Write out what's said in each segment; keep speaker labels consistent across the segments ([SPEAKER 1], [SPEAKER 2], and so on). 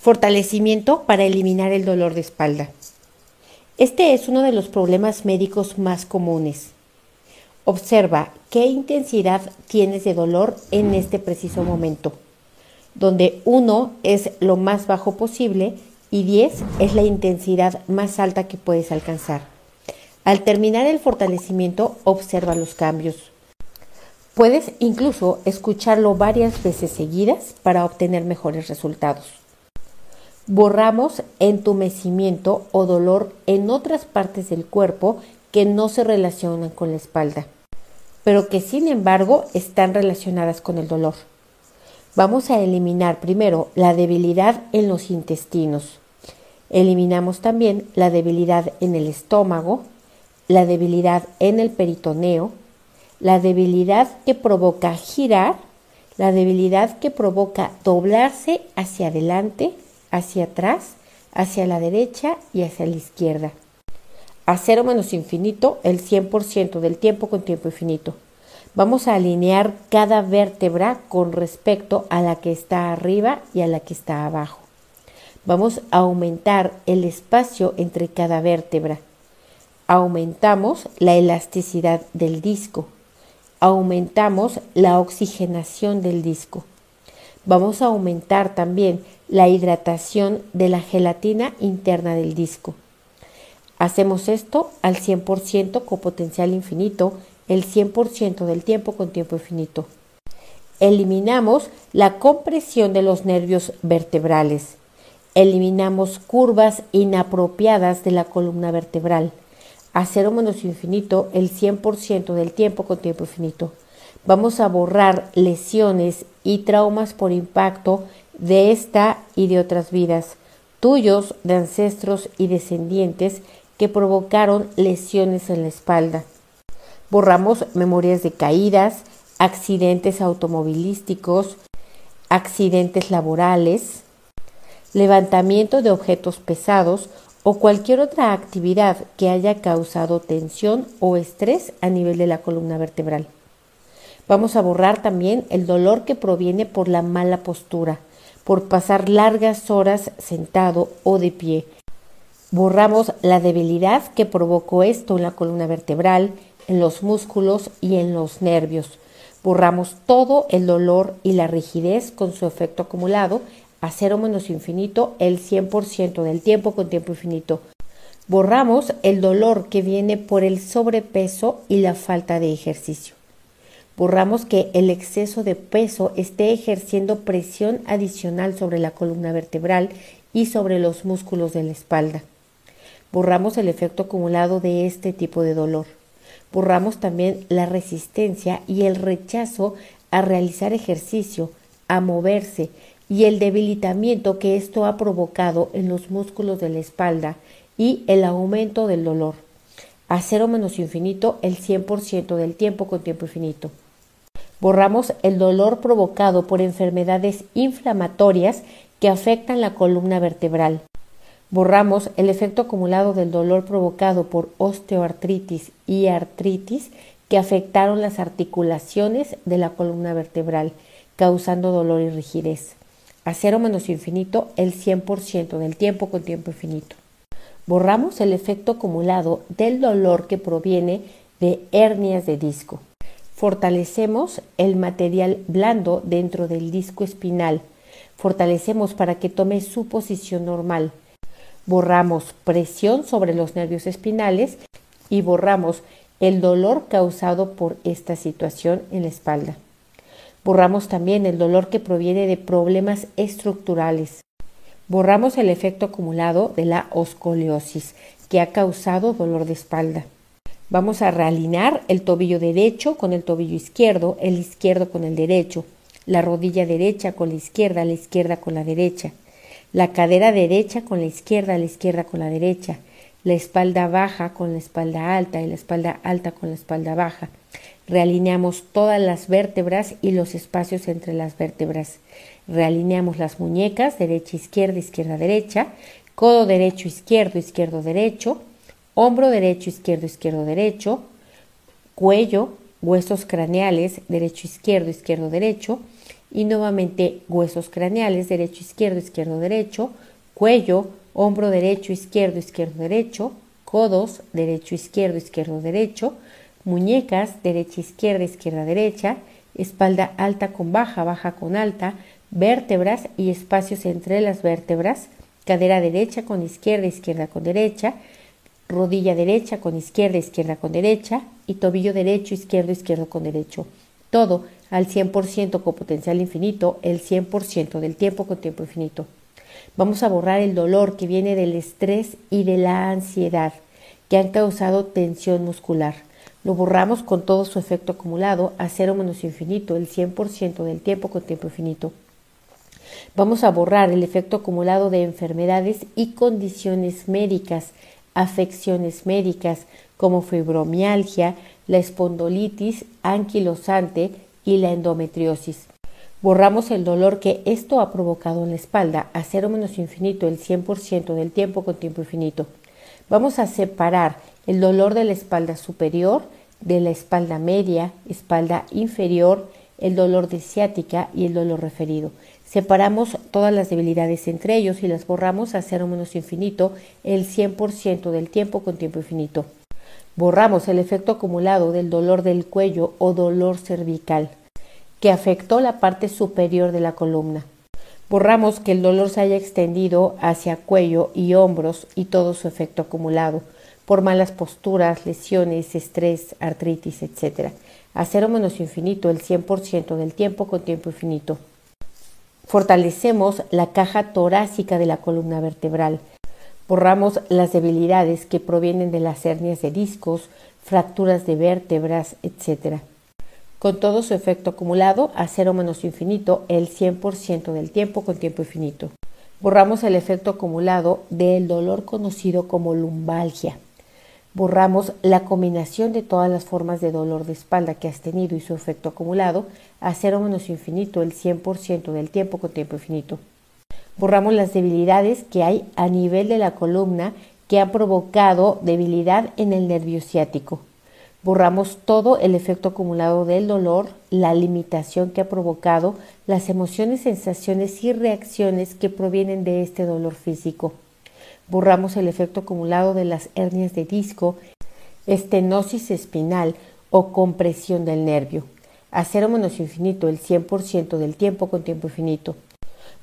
[SPEAKER 1] Fortalecimiento para eliminar el dolor de espalda. Este es uno de los problemas médicos más comunes. Observa qué intensidad tienes de dolor en este preciso momento, donde 1 es lo más bajo posible y 10 es la intensidad más alta que puedes alcanzar. Al terminar el fortalecimiento, observa los cambios. Puedes incluso escucharlo varias veces seguidas para obtener mejores resultados. Borramos entumecimiento o dolor en otras partes del cuerpo que no se relacionan con la espalda, pero que sin embargo están relacionadas con el dolor. Vamos a eliminar primero la debilidad en los intestinos. Eliminamos también la debilidad en el estómago, la debilidad en el peritoneo, la debilidad que provoca girar, la debilidad que provoca doblarse hacia adelante, hacia atrás, hacia la derecha y hacia la izquierda. A cero menos infinito el 100% del tiempo con tiempo infinito. Vamos a alinear cada vértebra con respecto a la que está arriba y a la que está abajo. Vamos a aumentar el espacio entre cada vértebra. Aumentamos la elasticidad del disco. Aumentamos la oxigenación del disco. Vamos a aumentar también la hidratación de la gelatina interna del disco. Hacemos esto al 100% con potencial infinito, el 100% del tiempo con tiempo infinito. Eliminamos la compresión de los nervios vertebrales. Eliminamos curvas inapropiadas de la columna vertebral. A cero menos infinito el 100% del tiempo con tiempo infinito. Vamos a borrar lesiones y traumas por impacto de esta y de otras vidas, tuyos, de ancestros y descendientes que provocaron lesiones en la espalda. Borramos memorias de caídas, accidentes automovilísticos, accidentes laborales, levantamiento de objetos pesados o cualquier otra actividad que haya causado tensión o estrés a nivel de la columna vertebral. Vamos a borrar también el dolor que proviene por la mala postura, por pasar largas horas sentado o de pie. Borramos la debilidad que provocó esto en la columna vertebral, en los músculos y en los nervios. Borramos todo el dolor y la rigidez con su efecto acumulado a cero menos infinito el 100% del tiempo con tiempo infinito. Borramos el dolor que viene por el sobrepeso y la falta de ejercicio. Borramos que el exceso de peso esté ejerciendo presión adicional sobre la columna vertebral y sobre los músculos de la espalda. Borramos el efecto acumulado de este tipo de dolor. Borramos también la resistencia y el rechazo a realizar ejercicio, a moverse y el debilitamiento que esto ha provocado en los músculos de la espalda y el aumento del dolor. A cero menos infinito el 100% del tiempo con tiempo infinito. Borramos el dolor provocado por enfermedades inflamatorias que afectan la columna vertebral. Borramos el efecto acumulado del dolor provocado por osteoartritis y artritis que afectaron las articulaciones de la columna vertebral, causando dolor y rigidez. A cero menos infinito el 100% del tiempo con tiempo infinito. Borramos el efecto acumulado del dolor que proviene de hernias de disco. Fortalecemos el material blando dentro del disco espinal. Fortalecemos para que tome su posición normal. Borramos presión sobre los nervios espinales y borramos el dolor causado por esta situación en la espalda. Borramos también el dolor que proviene de problemas estructurales. Borramos el efecto acumulado de la oscoliosis que ha causado dolor de espalda. Vamos a realinear el tobillo derecho con el tobillo izquierdo, el izquierdo con el derecho, la rodilla derecha con la izquierda, la izquierda con la derecha, la cadera derecha con la izquierda, la izquierda con la derecha, la espalda baja con la espalda alta y la espalda alta con la espalda baja. Realineamos todas las vértebras y los espacios entre las vértebras. Realineamos las muñecas, derecha, izquierda, izquierda, derecha, codo derecho, izquierdo, izquierdo, derecho, hombro derecho, izquierdo, izquierdo, derecho, cuello, huesos craneales, derecho, izquierdo, izquierdo, derecho, y nuevamente huesos craneales, derecho, izquierdo, izquierdo, derecho, cuello, hombro derecho, izquierdo, izquierdo, derecho, codos, derecho, izquierdo, izquierdo, derecho, muñecas, derecha, izquierda, izquierda, derecha, espalda alta con baja, baja con alta, vértebras y espacios entre las vértebras, cadera derecha con izquierda, izquierda con derecha, rodilla derecha con izquierda, izquierda con derecha y tobillo derecho, izquierdo, izquierdo con derecho. Todo al 100% con potencial infinito, el 100% del tiempo con tiempo infinito. Vamos a borrar el dolor que viene del estrés y de la ansiedad que han causado tensión muscular. Lo borramos con todo su efecto acumulado a cero menos infinito, el 100% del tiempo con tiempo infinito. Vamos a borrar el efecto acumulado de enfermedades y condiciones médicas, afecciones médicas como fibromialgia, la espondolitis anquilosante y la endometriosis. Borramos el dolor que esto ha provocado en la espalda a cero menos infinito el 100% del tiempo con tiempo infinito. Vamos a separar el dolor de la espalda superior de la espalda media, espalda inferior, el dolor de ciática y el dolor referido. Separamos todas las debilidades entre ellos y las borramos a cero menos infinito el 100% del tiempo con tiempo infinito. Borramos el efecto acumulado del dolor del cuello o dolor cervical que afectó la parte superior de la columna. Borramos que el dolor se haya extendido hacia cuello y hombros y todo su efecto acumulado por malas posturas, lesiones, estrés, artritis, etc. A cero menos infinito el 100% del tiempo con tiempo infinito. Fortalecemos la caja torácica de la columna vertebral. Borramos las debilidades que provienen de las hernias de discos, fracturas de vértebras, etc. Con todo su efecto acumulado a cero menos infinito el 100% del tiempo con tiempo infinito. Borramos el efecto acumulado del dolor conocido como lumbalgia borramos la combinación de todas las formas de dolor de espalda que has tenido y su efecto acumulado a cero menos infinito el 100% del tiempo con tiempo infinito. Borramos las debilidades que hay a nivel de la columna que han provocado debilidad en el nervio ciático. Borramos todo el efecto acumulado del dolor, la limitación que ha provocado, las emociones, sensaciones y reacciones que provienen de este dolor físico borramos el efecto acumulado de las hernias de disco, estenosis espinal o compresión del nervio. A cero menos infinito el 100% del tiempo con tiempo infinito.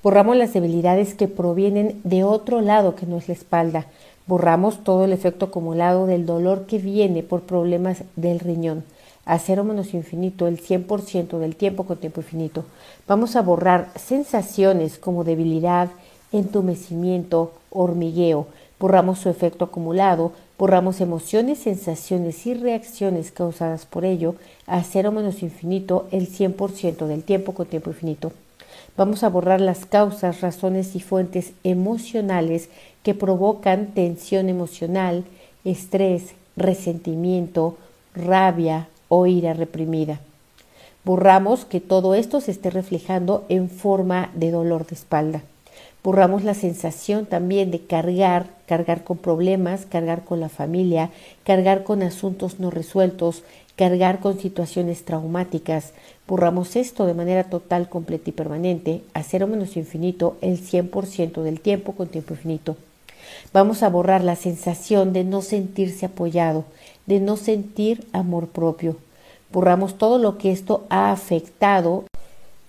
[SPEAKER 1] Borramos las debilidades que provienen de otro lado que no es la espalda. Borramos todo el efecto acumulado del dolor que viene por problemas del riñón. A cero menos infinito el 100% del tiempo con tiempo infinito. Vamos a borrar sensaciones como debilidad, entumecimiento, hormigueo, borramos su efecto acumulado, borramos emociones, sensaciones y reacciones causadas por ello a cero menos infinito el 100% del tiempo con tiempo infinito. Vamos a borrar las causas, razones y fuentes emocionales que provocan tensión emocional, estrés, resentimiento, rabia o ira reprimida. Borramos que todo esto se esté reflejando en forma de dolor de espalda. Borramos la sensación también de cargar, cargar con problemas, cargar con la familia, cargar con asuntos no resueltos, cargar con situaciones traumáticas. Borramos esto de manera total, completa y permanente, a cero menos infinito, el 100% del tiempo con tiempo infinito. Vamos a borrar la sensación de no sentirse apoyado, de no sentir amor propio. Borramos todo lo que esto ha afectado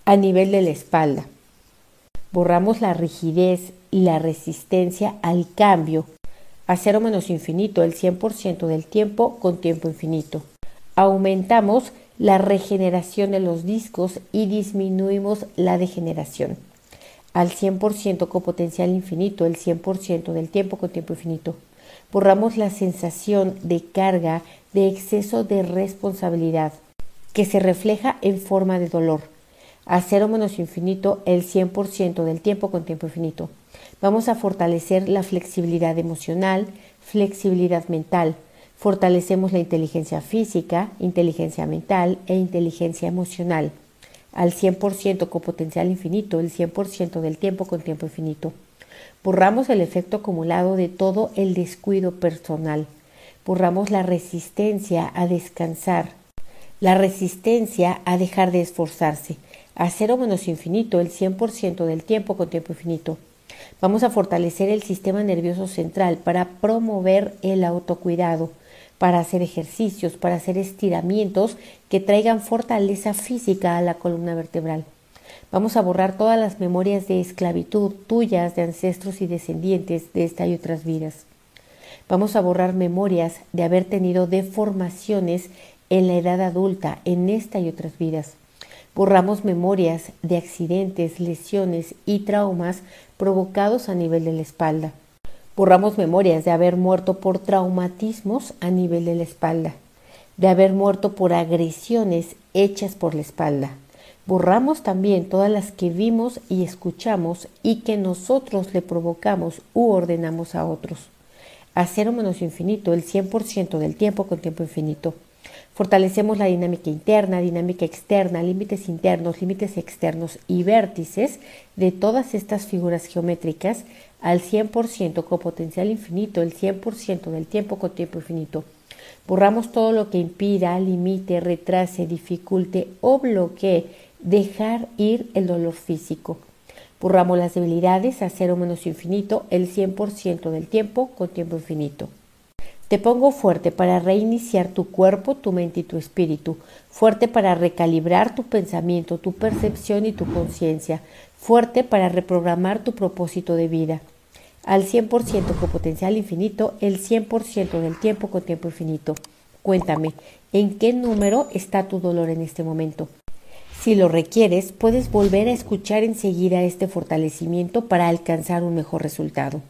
[SPEAKER 1] a nivel de la espalda borramos la rigidez y la resistencia al cambio a cero menos infinito el 100% del tiempo con tiempo infinito. Aumentamos la regeneración de los discos y disminuimos la degeneración al 100% con potencial infinito el 100% del tiempo con tiempo infinito. Borramos la sensación de carga, de exceso de responsabilidad, que se refleja en forma de dolor a cero menos infinito el 100% del tiempo con tiempo infinito. Vamos a fortalecer la flexibilidad emocional, flexibilidad mental. Fortalecemos la inteligencia física, inteligencia mental e inteligencia emocional al 100% con potencial infinito, el 100% del tiempo con tiempo infinito. Borramos el efecto acumulado de todo el descuido personal. Borramos la resistencia a descansar, la resistencia a dejar de esforzarse a cero menos infinito el 100% del tiempo con tiempo infinito. Vamos a fortalecer el sistema nervioso central para promover el autocuidado, para hacer ejercicios, para hacer estiramientos que traigan fortaleza física a la columna vertebral. Vamos a borrar todas las memorias de esclavitud tuyas, de ancestros y descendientes de esta y otras vidas. Vamos a borrar memorias de haber tenido deformaciones en la edad adulta, en esta y otras vidas. Borramos memorias de accidentes, lesiones y traumas provocados a nivel de la espalda. Borramos memorias de haber muerto por traumatismos a nivel de la espalda, de haber muerto por agresiones hechas por la espalda. Borramos también todas las que vimos y escuchamos y que nosotros le provocamos u ordenamos a otros. A cero menos infinito, el 100% del tiempo con tiempo infinito. Fortalecemos la dinámica interna, dinámica externa, límites internos, límites externos y vértices de todas estas figuras geométricas al 100% con potencial infinito, el 100% del tiempo con tiempo infinito. Borramos todo lo que impida, limite, retrase, dificulte o bloquee dejar ir el dolor físico. Borramos las debilidades a cero menos infinito el 100% del tiempo con tiempo infinito. Te pongo fuerte para reiniciar tu cuerpo, tu mente y tu espíritu, fuerte para recalibrar tu pensamiento, tu percepción y tu conciencia, fuerte para reprogramar tu propósito de vida. Al 100% con potencial infinito, el 100% del tiempo con tiempo infinito. Cuéntame, ¿en qué número está tu dolor en este momento? Si lo requieres, puedes volver a escuchar enseguida este fortalecimiento para alcanzar un mejor resultado.